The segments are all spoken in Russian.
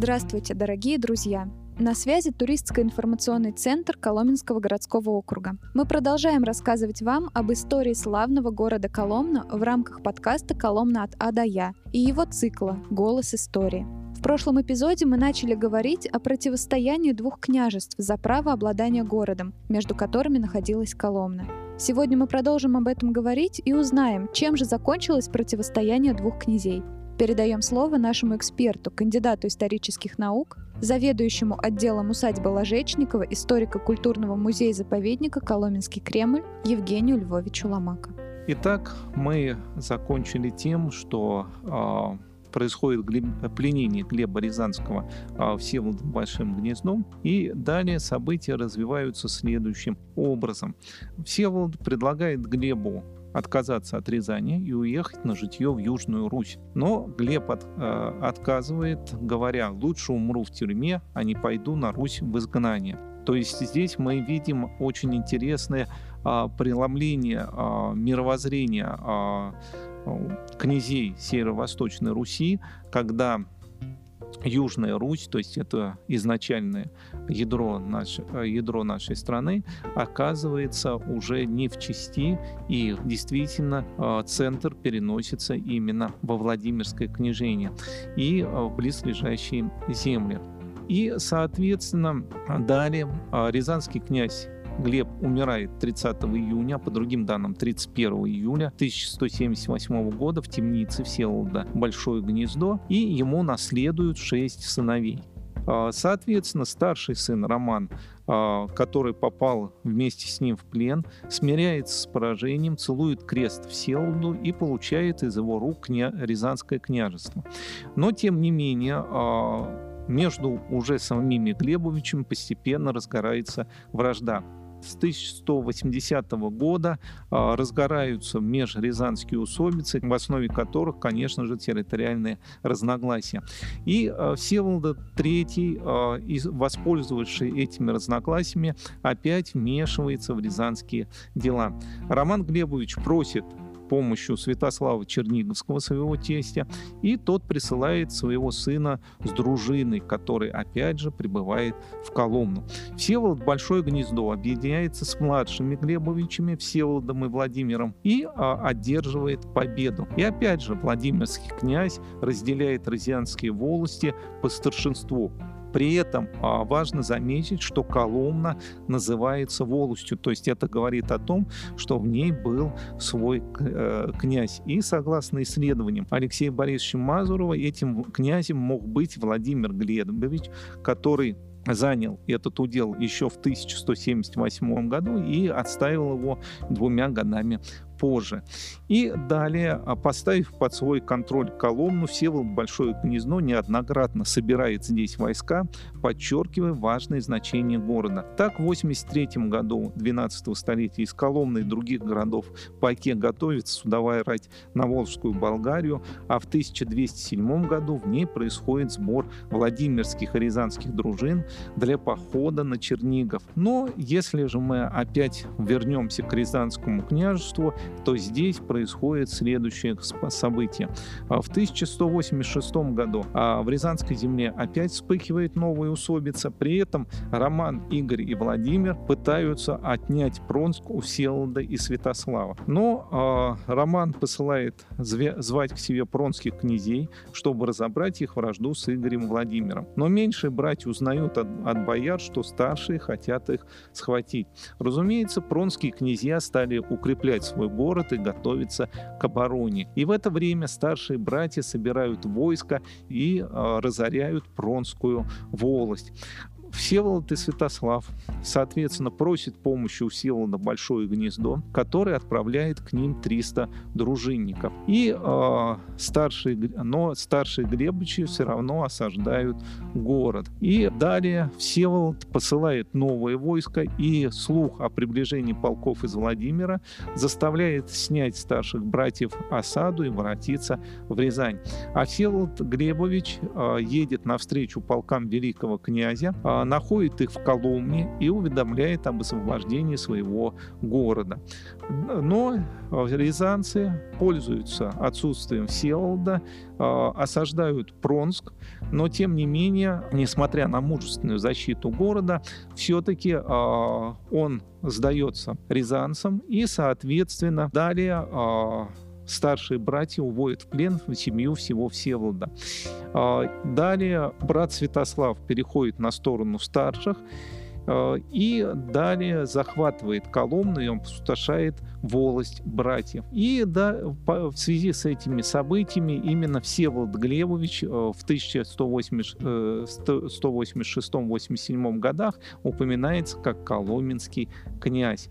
Здравствуйте, дорогие друзья! На связи туристско-информационный центр Коломенского городского округа. Мы продолжаем рассказывать вам об истории славного города Коломна в рамках подкаста «Коломна от А до Я» и его цикла «Голос истории». В прошлом эпизоде мы начали говорить о противостоянии двух княжеств за право обладания городом, между которыми находилась Коломна. Сегодня мы продолжим об этом говорить и узнаем, чем же закончилось противостояние двух князей. Передаем слово нашему эксперту, кандидату исторических наук, заведующему отделом усадьбы Ложечникова историко-культурного музея-заповедника Коломенский Кремль Евгению Львовичу Ломако. Итак, мы закончили тем, что э, происходит пленение Глеба Рязанского а, Всеволодом Большим Гнездом, и далее события развиваются следующим образом. Всеволод предлагает Глебу отказаться от Рязани и уехать на житье в Южную Русь. Но Глеб от, э, отказывает, говоря, лучше умру в тюрьме, а не пойду на Русь в изгнание. То есть здесь мы видим очень интересное а, преломление а, мировоззрения а, князей Северо-Восточной Руси, когда Южная Русь, то есть это изначальное ядро, наш, ядро нашей страны, оказывается уже не в части, и действительно а, центр переносится именно во Владимирское княжение и в близлежащие земли. И, соответственно, далее а, рязанский князь Глеб умирает 30 июня, по другим данным 31 июля 1178 года в темнице Всеволода Большое Гнездо, и ему наследуют шесть сыновей. А, соответственно, старший сын Роман, а, который попал вместе с ним в плен, смиряется с поражением, целует крест Всеволоду и получает из его рук кня... Рязанское княжество. Но, тем не менее, а, между уже самими Глебовичем постепенно разгорается вражда с 1180 года а, разгораются межрязанские усобицы, в основе которых, конечно же, территориальные разногласия. И а, Всеволод III, а, воспользовавшись этими разногласиями, опять вмешивается в рязанские дела. Роман Глебович просит помощью Святослава Черниговского, своего тестя, и тот присылает своего сына с дружиной, который опять же прибывает в Коломну. Всеволод Большое Гнездо объединяется с младшими Глебовичами, Всеволодом и Владимиром, и а, одерживает победу. И опять же Владимирский князь разделяет розианские волости по старшинству. При этом а, важно заметить, что Коломна называется волостью, то есть это говорит о том, что в ней был свой э, князь. И согласно исследованиям Алексея Борисовича Мазурова, этим князем мог быть Владимир Глебович, который занял этот удел еще в 1178 году и отставил его двумя годами позже. И далее, а, поставив под свой контроль Коломну, Всеволод Большое Гнездо неоднократно собирает здесь войска, подчеркивая важное значение города. Так, в 83 году 12 столетия из Коломны и других городов по оке готовится судовая рать на Волжскую Болгарию, а в 1207 году в ней происходит сбор Владимирских и Рязанских дружин для похода на Чернигов. Но если же мы опять вернемся к Рязанскому княжеству, то здесь происходит следующее событие. А в 1186 году а, в Рязанской земле опять вспыхивает новая усобица. При этом Роман, Игорь и Владимир пытаются отнять Пронск у Всеволода и Святослава. Но э, Роман посылает звать к себе пронских князей, чтобы разобрать их вражду с Игорем Владимиром. Но меньшие братья узнают от, от бояр, что старшие хотят их схватить. Разумеется, пронские князья стали укреплять свой город и готовиться к обороне. И в это время старшие братья собирают войско и э, разоряют Пронскую волость. Всеволод и Святослав, соответственно, просит помощи у Всеволода Большое Гнездо, который отправляет к ним 300 дружинников. И э, старшие, но старшие Глебычи все равно осаждают город. И далее Всеволод посылает новое войско, и слух о приближении полков из Владимира заставляет снять старших братьев осаду и воротиться в Рязань. А Всеволод Глебович э, едет навстречу полкам великого князя, э, находит их в Коломне и уведомляет об освобождении своего города. Но рязанцы пользуются отсутствием Всеволода, осаждают Пронск, но тем не менее, несмотря на мужественную защиту города, все-таки он сдается рязанцам и, соответственно, далее старшие братья уводят в плен в семью всего Всеволода. А, далее брат Святослав переходит на сторону старших, и далее захватывает Коломну, и он опустошает волость братьев. И да, в связи с этими событиями именно Всеволод Глебович э, в 1186-87 э, годах упоминается как коломенский князь.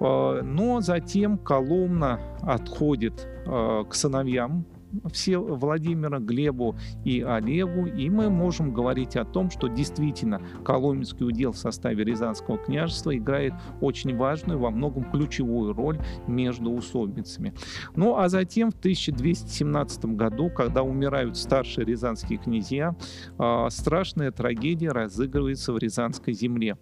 Э, но затем Коломна отходит к сыновьям все Владимира, Глебу и Олегу, и мы можем говорить о том, что действительно Коломенский удел в составе Рязанского княжества играет очень важную, во многом ключевую роль между усобицами. Ну а затем в 1217 году, когда умирают старшие рязанские князья, а, страшная трагедия разыгрывается в Рязанской земле.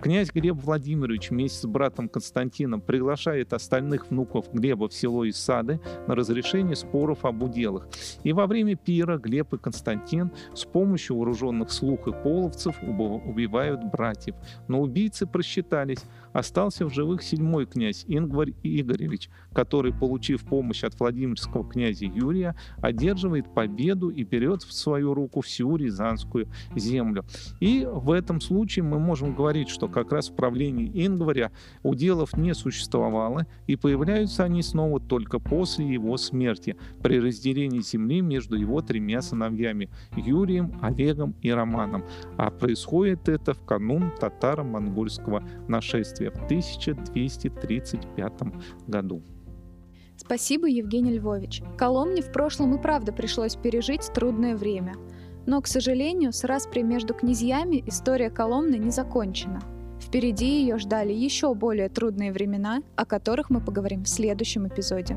Князь Глеб Владимирович вместе с братом Константином приглашает остальных внуков Глеба в село Исады на разрешение споров об уделах. И во время пира Глеб и Константин с помощью вооруженных слух и половцев убивают братьев. Но убийцы просчитались. Остался в живых седьмой князь Ингварь Игоревич, который, получив помощь от Владимирского князя Юрия, одерживает победу и берет в свою руку всю Рязанскую землю. И в этом случае мы можем говорить, что как раз в правлении Ингваря уделов не существовало, и появляются они снова только после его смерти, при разделении земли между его тремя сыновьями Юрием, Олегом и Романом. А происходит это в канун татаро-монгольского нашествия в 1235 году. Спасибо, Евгений Львович. Коломне в прошлом и правда пришлось пережить трудное время. Но, к сожалению, с распри между князьями история Коломны не закончена. Впереди ее ждали еще более трудные времена, о которых мы поговорим в следующем эпизоде.